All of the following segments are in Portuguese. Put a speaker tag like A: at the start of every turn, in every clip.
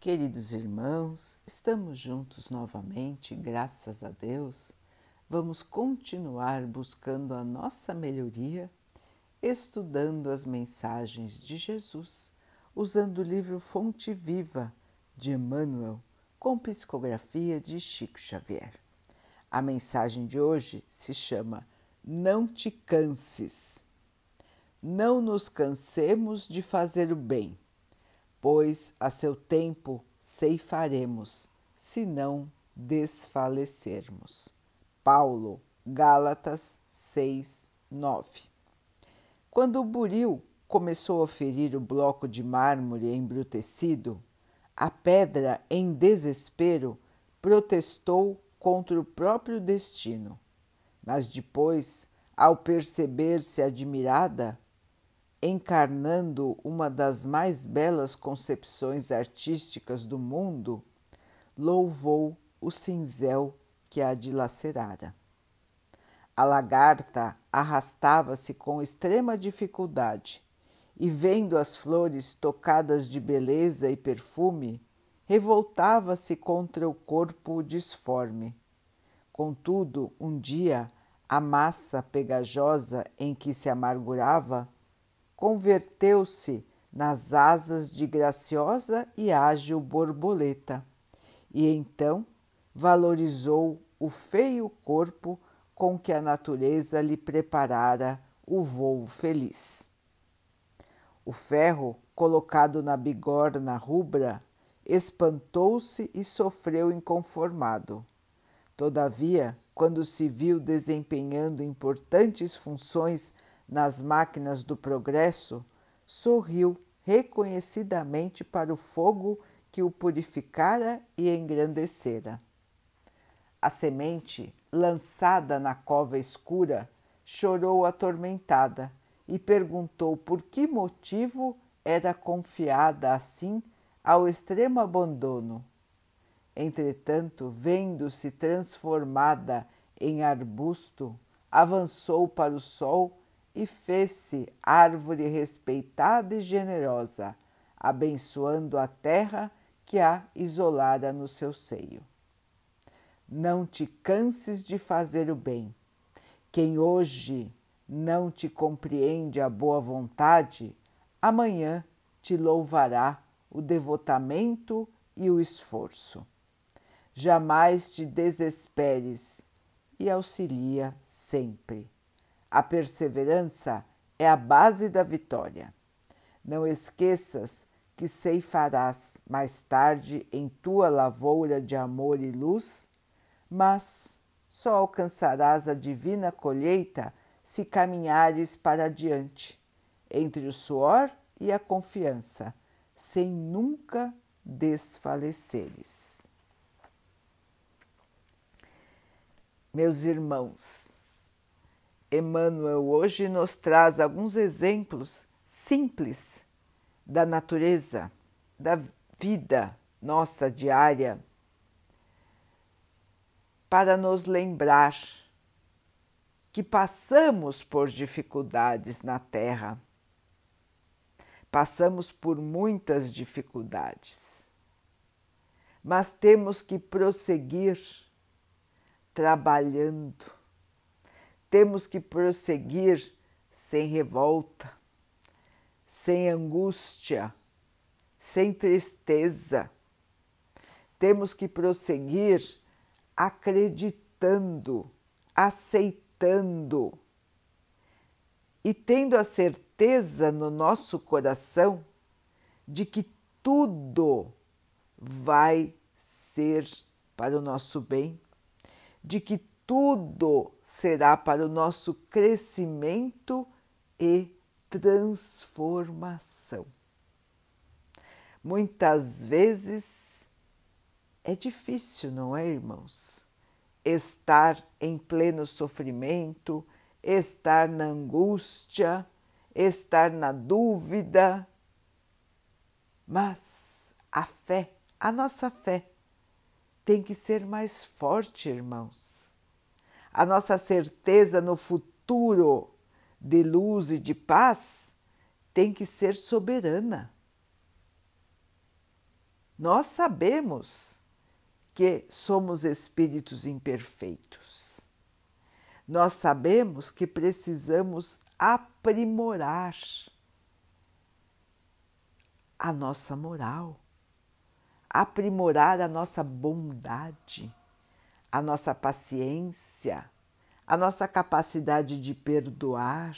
A: Queridos irmãos, estamos juntos novamente, graças a Deus. Vamos continuar buscando a nossa melhoria, estudando as mensagens de Jesus, usando o livro Fonte Viva de Emmanuel, com psicografia de Chico Xavier. A mensagem de hoje se chama Não te canses. Não nos cansemos de fazer o bem pois a seu tempo ceifaremos, se não desfalecermos. Paulo, Gálatas 6, 9. Quando o buril começou a ferir o bloco de mármore embrutecido, a pedra, em desespero, protestou contra o próprio destino. Mas depois, ao perceber-se admirada, encarnando uma das mais belas concepções artísticas do mundo, louvou o cinzel que a dilacerara. A lagarta arrastava-se com extrema dificuldade e, vendo as flores tocadas de beleza e perfume, revoltava-se contra o corpo disforme. Contudo, um dia, a massa pegajosa em que se amargurava converteu-se nas asas de graciosa e ágil borboleta, e então valorizou o feio corpo com que a natureza lhe preparara o voo feliz. O ferro, colocado na bigorna rubra, espantou-se e sofreu inconformado. Todavia, quando se viu desempenhando importantes funções nas máquinas do progresso, sorriu reconhecidamente para o fogo que o purificara e engrandecera. A semente, lançada na cova escura, chorou atormentada e perguntou por que motivo era confiada assim ao extremo abandono. Entretanto, vendo-se transformada em arbusto, avançou para o sol e fez-se árvore respeitada e generosa, abençoando a terra que a isolara no seu seio. Não te canses de fazer o bem. Quem hoje não te compreende a boa vontade, amanhã te louvará o devotamento e o esforço. Jamais te desesperes e auxilia sempre. A perseverança é a base da vitória. Não esqueças que ceifarás mais tarde em tua lavoura de amor e luz, mas só alcançarás a divina colheita se caminhares para adiante, entre o suor e a confiança, sem nunca desfaleceres. Meus irmãos, Emmanuel hoje nos traz alguns exemplos simples da natureza, da vida nossa diária, para nos lembrar que passamos por dificuldades na Terra, passamos por muitas dificuldades, mas temos que prosseguir trabalhando temos que prosseguir sem revolta, sem angústia, sem tristeza. Temos que prosseguir acreditando, aceitando e tendo a certeza no nosso coração de que tudo vai ser para o nosso bem, de que tudo será para o nosso crescimento e transformação. Muitas vezes é difícil, não é, irmãos? Estar em pleno sofrimento, estar na angústia, estar na dúvida. Mas a fé, a nossa fé, tem que ser mais forte, irmãos a nossa certeza no futuro de luz e de paz tem que ser soberana. Nós sabemos que somos espíritos imperfeitos. Nós sabemos que precisamos aprimorar a nossa moral, aprimorar a nossa bondade, a nossa paciência, a nossa capacidade de perdoar.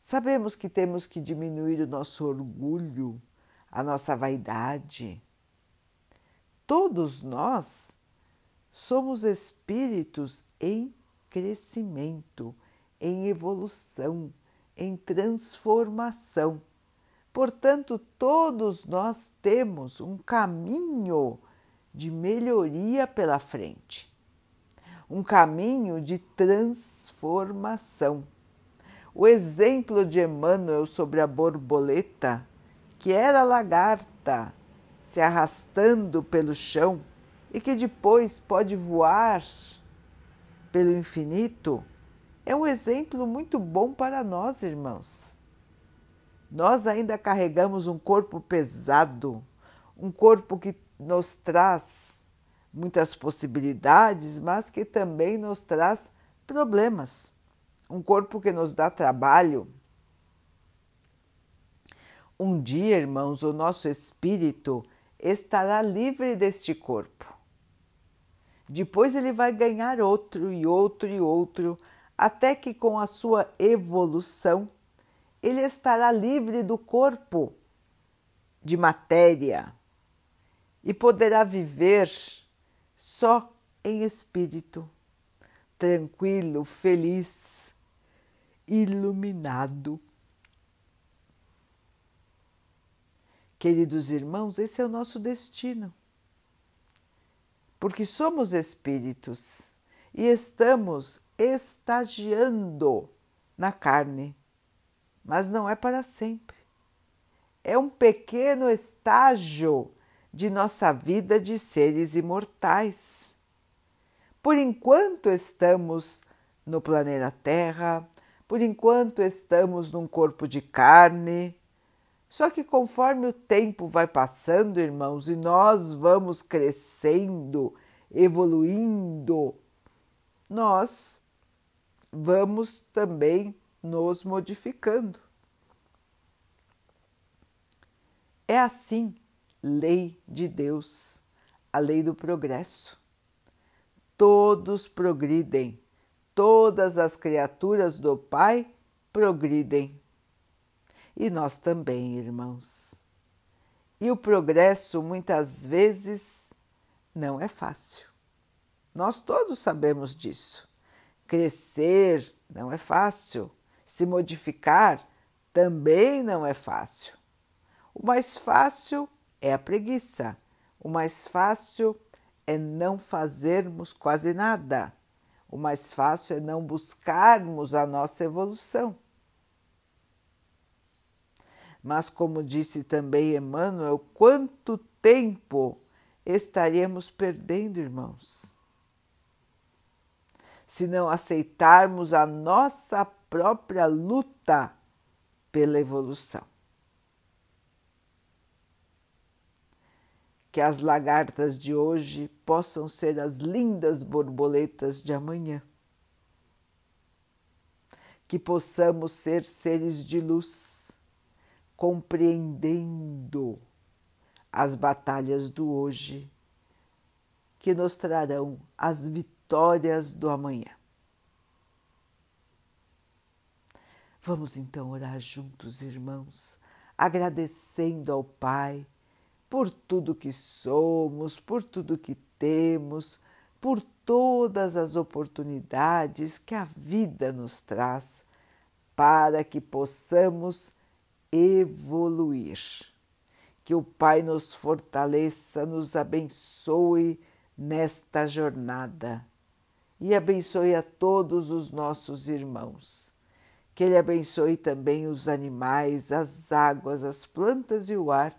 A: Sabemos que temos que diminuir o nosso orgulho, a nossa vaidade. Todos nós somos espíritos em crescimento, em evolução, em transformação. Portanto, todos nós temos um caminho de melhoria pela frente, um caminho de transformação. O exemplo de Emmanuel sobre a borboleta, que era lagarta, se arrastando pelo chão e que depois pode voar pelo infinito, é um exemplo muito bom para nós, irmãos. Nós ainda carregamos um corpo pesado, um corpo que nos traz muitas possibilidades, mas que também nos traz problemas. Um corpo que nos dá trabalho. Um dia, irmãos, o nosso espírito estará livre deste corpo. Depois ele vai ganhar outro e outro e outro, até que com a sua evolução ele estará livre do corpo de matéria e poderá viver só em espírito, tranquilo, feliz, iluminado. Queridos irmãos, esse é o nosso destino. Porque somos espíritos e estamos estagiando na carne mas não é para sempre. É um pequeno estágio de nossa vida de seres imortais. Por enquanto estamos no planeta Terra, por enquanto estamos num corpo de carne. Só que conforme o tempo vai passando, irmãos, e nós vamos crescendo, evoluindo, nós vamos também nos modificando. É assim, lei de Deus, a lei do progresso. Todos progridem, todas as criaturas do Pai progridem. E nós também, irmãos. E o progresso muitas vezes não é fácil. Nós todos sabemos disso. Crescer não é fácil se modificar também não é fácil. O mais fácil é a preguiça, o mais fácil é não fazermos quase nada, o mais fácil é não buscarmos a nossa evolução. Mas, como disse também Emmanuel, quanto tempo estaríamos perdendo, irmãos? Se não aceitarmos a nossa própria luta pela evolução. Que as lagartas de hoje possam ser as lindas borboletas de amanhã. Que possamos ser seres de luz, compreendendo as batalhas do hoje, que nos trarão as vitórias do amanhã. Vamos então orar juntos, irmãos, agradecendo ao Pai por tudo que somos, por tudo que temos, por todas as oportunidades que a vida nos traz para que possamos evoluir. Que o Pai nos fortaleça, nos abençoe nesta jornada e abençoe a todos os nossos irmãos que Ele abençoe também os animais, as águas, as plantas e o ar